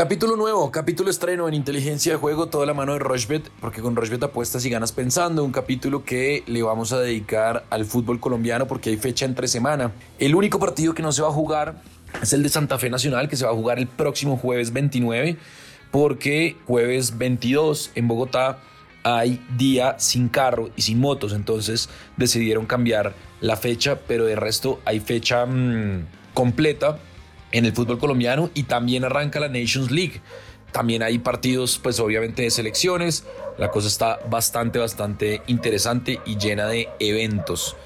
Capítulo nuevo, capítulo estreno en inteligencia de juego, toda la mano de Rochbet, porque con Rochbet apuestas y ganas pensando, un capítulo que le vamos a dedicar al fútbol colombiano porque hay fecha entre semana. El único partido que no se va a jugar es el de Santa Fe Nacional, que se va a jugar el próximo jueves 29, porque jueves 22 en Bogotá hay día sin carro y sin motos, entonces decidieron cambiar la fecha, pero de resto hay fecha mmm, completa en el fútbol colombiano y también arranca la Nations League. También hay partidos, pues obviamente de selecciones. La cosa está bastante, bastante interesante y llena de eventos.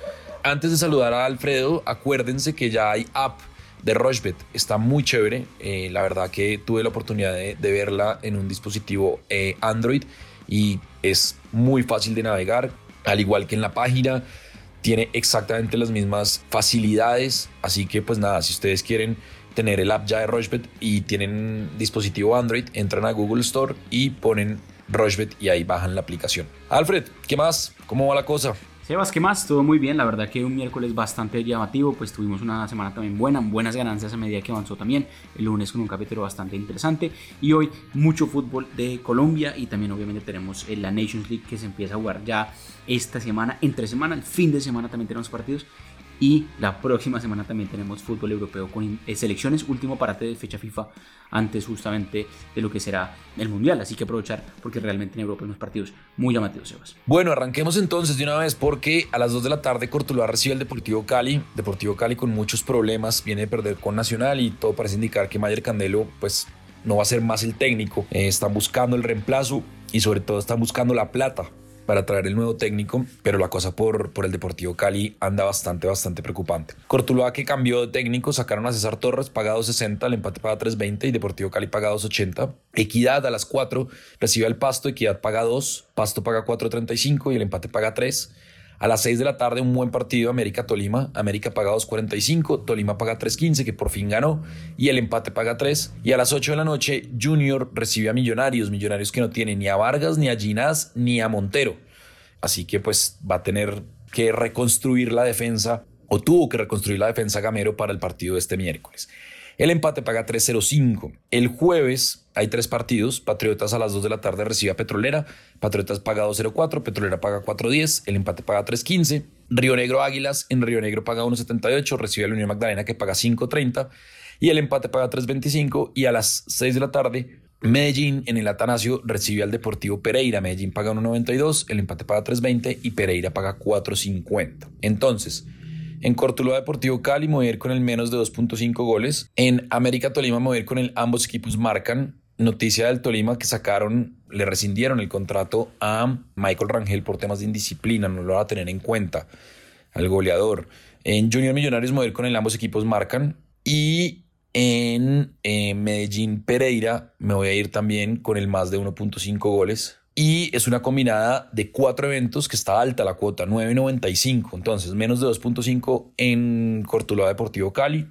Antes de saludar a Alfredo, acuérdense que ya hay app de Rochebet. Está muy chévere. Eh, la verdad que tuve la oportunidad de, verla en un dispositivo eh, Android y es muy fácil de navegar, al igual que en la página. Tiene exactamente las mismas facilidades. Así que pues nada, si ustedes quieren tener el app ya de Rochebet y tienen dispositivo Android, entran a Google Store y ponen Rochebet y ahí bajan la aplicación. Alfred, ¿qué más? ¿Cómo va la cosa? Sebas, ¿qué más? Todo muy bien, la verdad que un miércoles bastante llamativo, pues tuvimos una semana también buena, buenas ganancias a medida que avanzó también, el lunes con un capítulo bastante interesante y hoy mucho fútbol de Colombia y también obviamente tenemos la Nations League que se empieza a jugar ya esta semana, entre semana, el fin de semana también tenemos partidos y la próxima semana también tenemos fútbol europeo con eh, selecciones, último parate de fecha FIFA antes justamente de lo que será el Mundial. Así que aprovechar porque realmente en Europa hay unos partidos muy llamativos, Sebas. Bueno, arranquemos entonces de una vez porque a las 2 de la tarde Cortuluá recibe el Deportivo Cali. Deportivo Cali con muchos problemas, viene a perder con Nacional y todo parece indicar que Mayer Candelo pues no va a ser más el técnico. Eh, están buscando el reemplazo y sobre todo están buscando la plata para traer el nuevo técnico, pero la cosa por, por el Deportivo Cali anda bastante, bastante preocupante. Cortuluá que cambió de técnico, sacaron a César Torres, pagado 60, el empate paga 3.20 y Deportivo Cali paga 2.80. Equidad a las 4 recibe el Pasto, Equidad paga 2, Pasto paga 4.35 y el empate paga 3. A las 6 de la tarde, un buen partido, América-Tolima. América paga 2.45, Tolima paga 3.15, que por fin ganó, y el empate paga 3. Y a las 8 de la noche, Junior recibe a Millonarios, Millonarios que no tiene ni a Vargas, ni a Ginás, ni a Montero. Así que pues va a tener que reconstruir la defensa, o tuvo que reconstruir la defensa Gamero para el partido de este miércoles. El empate paga 3.05. El jueves hay tres partidos. Patriotas a las 2 de la tarde recibe a Petrolera. Patriotas paga 2.04. Petrolera paga 4.10. El empate paga 3.15. Río Negro Águilas en Río Negro paga 1.78. Recibe a la Unión Magdalena que paga 5.30. Y el empate paga 3.25. Y a las 6 de la tarde Medellín en el Atanasio recibe al Deportivo Pereira. Medellín paga 1.92, el empate paga 3.20 y Pereira paga 4.50. Entonces, en Cortuluá Deportivo Cali me voy a ir con el menos de 2.5 goles. En América Tolima me con el ambos equipos marcan. Noticia del Tolima que sacaron, le rescindieron el contrato a Michael Rangel por temas de indisciplina, no lo va a tener en cuenta al goleador. En Junior Millonarios me voy a ir con el ambos equipos marcan. Y en eh, Medellín Pereira me voy a ir también con el más de 1.5 goles y es una combinada de cuatro eventos que está alta la cuota, 9.95. Entonces, menos de 2.5 en Cortuluá Deportivo Cali.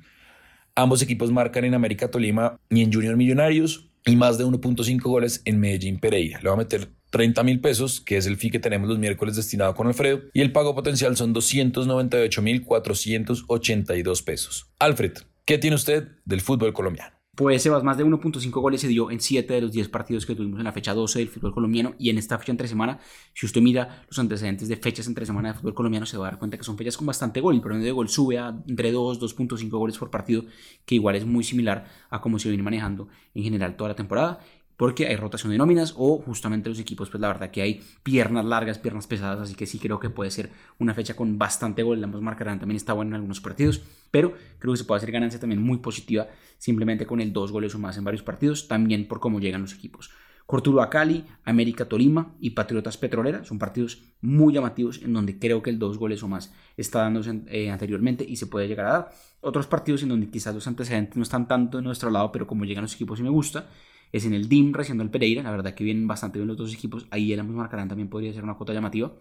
Ambos equipos marcan en América Tolima y en Junior Millonarios y más de 1.5 goles en Medellín Pereira. Le va a meter 30 mil pesos, que es el fee que tenemos los miércoles destinado con Alfredo, y el pago potencial son 298 mil 482 pesos. Alfred, ¿qué tiene usted del fútbol colombiano? Pues Sebas, más de 1.5 goles se dio en 7 de los 10 partidos que tuvimos en la fecha 12 del fútbol colombiano y en esta fecha entre semana, si usted mira los antecedentes de fechas entre semana de fútbol colombiano, se va a dar cuenta que son fechas con bastante gol. El promedio de gol sube a entre 2, 2.5 goles por partido, que igual es muy similar a cómo se viene manejando en general toda la temporada porque hay rotación de nóminas o justamente los equipos, pues la verdad que hay piernas largas, piernas pesadas, así que sí creo que puede ser una fecha con bastante gol, ambos marcarán, también está bueno en algunos partidos, pero creo que se puede hacer ganancia también muy positiva simplemente con el dos goles o más en varios partidos, también por cómo llegan los equipos. Cortuluá Cali, América Tolima y Patriotas Petrolera son partidos muy llamativos en donde creo que el dos goles o más está dándose eh, anteriormente y se puede llegar a dar. Otros partidos en donde quizás los antecedentes no están tanto de nuestro lado, pero como llegan los equipos y me gusta es en el DIM recibiendo el Pereira. La verdad que vienen bastante bien los dos equipos. Ahí el ambos marcarán también podría ser una cuota llamativa.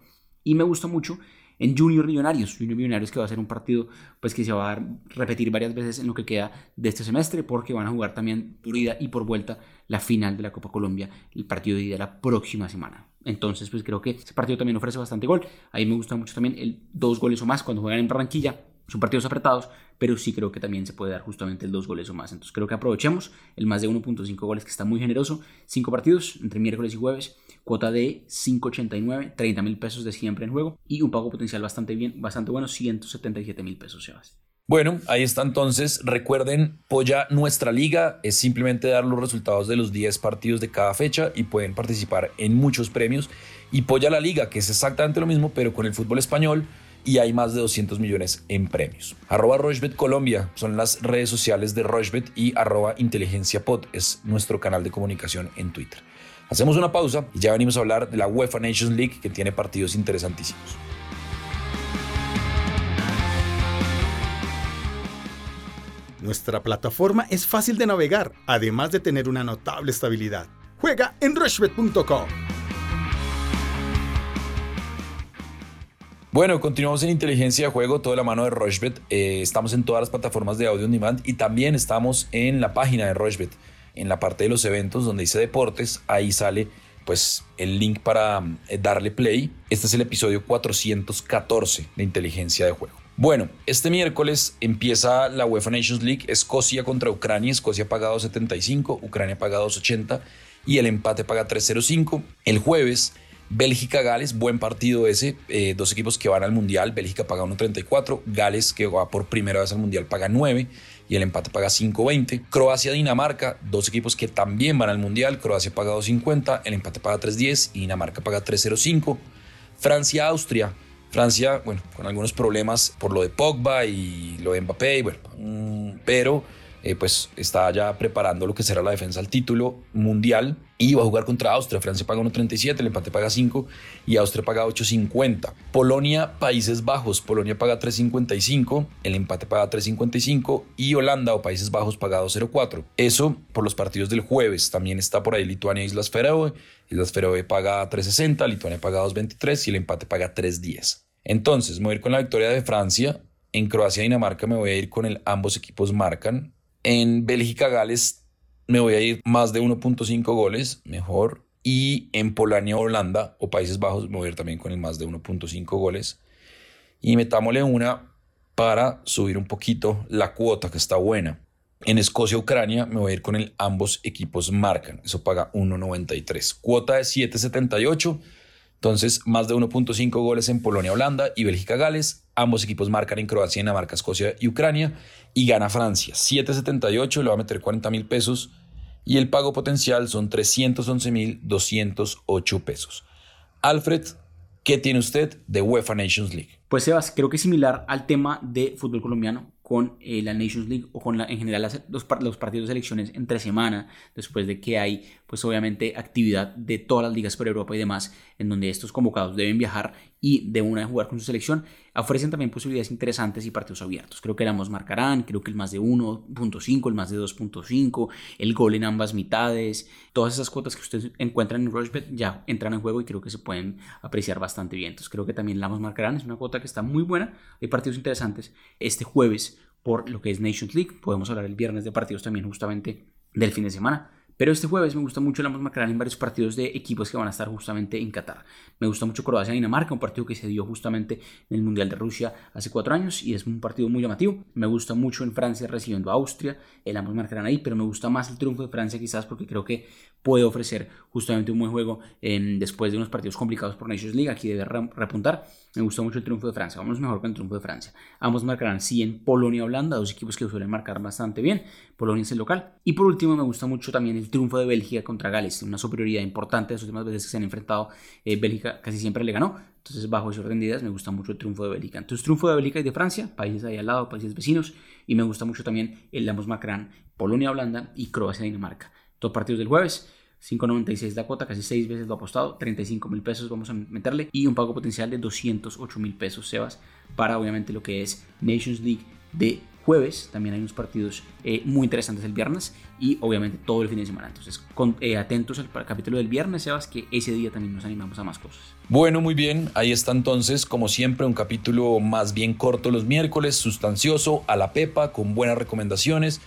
Y me gusta mucho en Junior Millonarios. Junior Millonarios que va a ser un partido pues que se va a repetir varias veces en lo que queda de este semestre porque van a jugar también por ida y por vuelta la final de la Copa Colombia, el partido de ida la próxima semana. Entonces pues creo que ese partido también ofrece bastante gol. Ahí me gusta mucho también el dos goles o más cuando juegan en Barranquilla Son partidos apretados, pero sí creo que también se puede dar justamente el dos goles o más. Entonces creo que aprovechemos el más de 1.5 goles que está muy generoso. Cinco partidos entre miércoles y jueves, cuota de 5.89, 30 mil pesos de siempre en juego y un pago potencial bastante bien, bastante bueno, 177 mil pesos, Sebas. Bueno, ahí está entonces. Recuerden, Polla Nuestra Liga es simplemente dar los resultados de los 10 partidos de cada fecha y pueden participar en muchos premios. Y Polla la Liga, que es exactamente lo mismo, pero con el fútbol español y hay más de 200 millones en premios. Arroba Rochbet Colombia son las redes sociales de Rochbet y arroba Inteligencia Pod es nuestro canal de comunicación en Twitter. Hacemos una pausa y ya venimos a hablar de la UEFA Nations League que tiene partidos interesantísimos. Nuestra plataforma es fácil de navegar, además de tener una notable estabilidad. Juega en rushbet.com. Bueno, continuamos en inteligencia de juego, toda la mano de Rochbet. Eh, estamos en todas las plataformas de audio on demand y también estamos en la página de Rochbet, en la parte de los eventos donde dice deportes. Ahí sale pues el link para eh, darle play. Este es el episodio 414 de inteligencia de juego. Bueno, este miércoles empieza la UEFA Nations League, Escocia contra Ucrania, Escocia paga 2.75, Ucrania paga 2.80 y el empate paga 3.05. El jueves, Bélgica-Gales, buen partido ese, eh, dos equipos que van al Mundial, Bélgica paga 1.34, Gales que va por primera vez al Mundial paga 9 y el empate paga 5.20. Croacia-Dinamarca, dos equipos que también van al Mundial, Croacia paga 2.50, el empate paga 3.10 y Dinamarca paga 3.05. Francia-Austria, Francia, bueno, con algunos problemas por lo de Pogba y lo de Mbappé, mm, pero eh, pues está ya preparando lo que será la defensa al título mundial va a jugar contra Austria. Francia paga 1.37, el empate paga 5 y Austria paga 8.50. Polonia, Países Bajos, Polonia paga 3.55, el empate paga 3.55 y Holanda o Países Bajos paga 2.04. Eso por los partidos del jueves. También está por ahí Lituania, Islas Feroe. Islas Feroe paga 3.60, Lituania paga 2.23 y el empate paga 3.10. Entonces, me voy a ir con la victoria de Francia. En Croacia y Dinamarca me voy a ir con el ambos equipos marcan. En Bélgica, Gales me voy a ir más de 1.5 goles, mejor. Y en Polonia, Holanda o Países Bajos me voy a ir también con el más de 1.5 goles. Y metámosle una para subir un poquito la cuota que está buena. En Escocia, Ucrania me voy a ir con el ambos equipos marcan. Eso paga 1.93. Cuota de 7.78 entonces, más de 1.5 goles en Polonia, Holanda y Bélgica, Gales. Ambos equipos marcan en Croacia, Dinamarca, Escocia y Ucrania. Y gana Francia. 7.78, le va a meter 40 mil pesos. Y el pago potencial son 311 mil 208 pesos. Alfred, ¿qué tiene usted de UEFA Nations League? Pues Sebas, creo que es similar al tema de fútbol colombiano con eh, la Nations League o con la, en general los, los, partidos de elecciones entre semana, después de que hay, pues obviamente, actividad de todas las ligas por Europa y demás, en donde estos convocados deben viajar y de una vez jugar con su selección, ofrecen también posibilidades interesantes y partidos abiertos. Creo que ambos marcarán, creo que el más de 1.5, el más de 2.5, el gol en ambas mitades, todas esas cuotas que ustedes encuentran en Rushbet ya entran en juego y creo que se pueden apreciar bastante bien. Entonces creo que también ambos marcarán, es una cuota que está muy buena, hay partidos interesantes. Este jueves por lo que es Nations League. Podemos hablar el viernes de partidos también justamente del fin de semana. Pero este jueves me gusta mucho la más en varios partidos de equipos que van a estar justamente en Qatar. Me gusta mucho Croacia-Dinamarca, un partido que se dio justamente en el Mundial de Rusia hace cuatro años y es un partido muy llamativo. Me gusta mucho en Francia recibiendo a Austria, el ambos marcarán ahí, pero me gusta más el triunfo de Francia quizás porque creo que puede ofrecer justamente un buen juego en, después de unos partidos complicados por Nations League. Aquí debe repuntar. Me gusta mucho el triunfo de Francia. Vamos mejor con el triunfo de Francia. Ambos marcarán sí en Polonia Holanda, dos equipos que suelen marcar bastante bien. Polonia es el local. Y por último, me gusta mucho también el triunfo de Bélgica contra Gales. Una superioridad importante. Las últimas veces que se han enfrentado, eh, Bélgica casi siempre le ganó. Entonces, bajo ese orden de ideas, me gusta mucho el triunfo de Bélgica. Entonces, triunfo de Bélgica y de Francia, países ahí al lado, países vecinos. Y me gusta mucho también el ambos marcarán Polonia-Holanda y Croacia-Dinamarca. Dos partidos del jueves. 5.96 la cuota, casi 6 veces lo apostado, 35 mil pesos vamos a meterle y un pago potencial de 208 mil pesos, Sebas, para obviamente lo que es Nations League de jueves. También hay unos partidos eh, muy interesantes el viernes y obviamente todo el fin de semana. Entonces, eh, atentos al capítulo del viernes, Sebas, que ese día también nos animamos a más cosas. Bueno, muy bien. Ahí está entonces, como siempre, un capítulo más bien corto los miércoles, sustancioso, a la pepa, con buenas recomendaciones.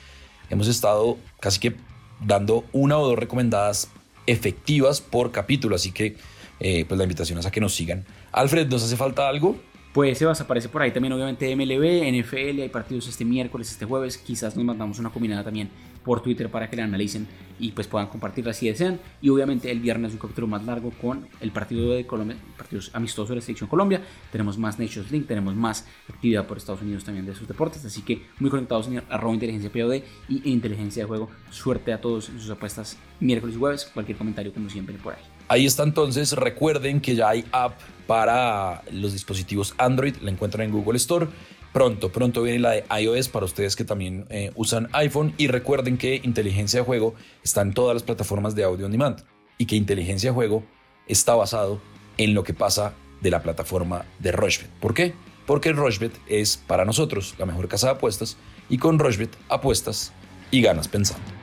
Hemos estado casi que dando una o dos recomendadas efectivas por capítulo, así que eh, pues la invitación es a que nos sigan. Alfred, ¿nos hace falta algo? Pues Sebas, aparece por ahí también obviamente MLB, NFL, hay partidos este miércoles, este jueves, quizás nos mandamos una combinada también por Twitter para que la analicen y pues puedan compartirla si desean. Y obviamente el viernes un capítulo más largo con el partido de Colombia, partidos amistosos de la selección Colombia. Tenemos más Nations League, tenemos más actividad por Estados Unidos también de sus deportes. Así que muy conectados en arroba inteligencia POD y inteligencia de juego. Suerte a todos en sus apuestas miércoles y jueves. Cualquier comentario como siempre por ahí. Ahí está entonces, recuerden que ya hay app para los dispositivos Android, la encuentran en Google Store. Pronto, pronto viene la de iOS para ustedes que también eh, usan iPhone y recuerden que inteligencia de juego está en todas las plataformas de audio on demand y que inteligencia de juego está basado en lo que pasa de la plataforma de Rochebet. ¿Por qué? Porque Rochebet es para nosotros la mejor casa de apuestas y con Rochebet apuestas y ganas pensando.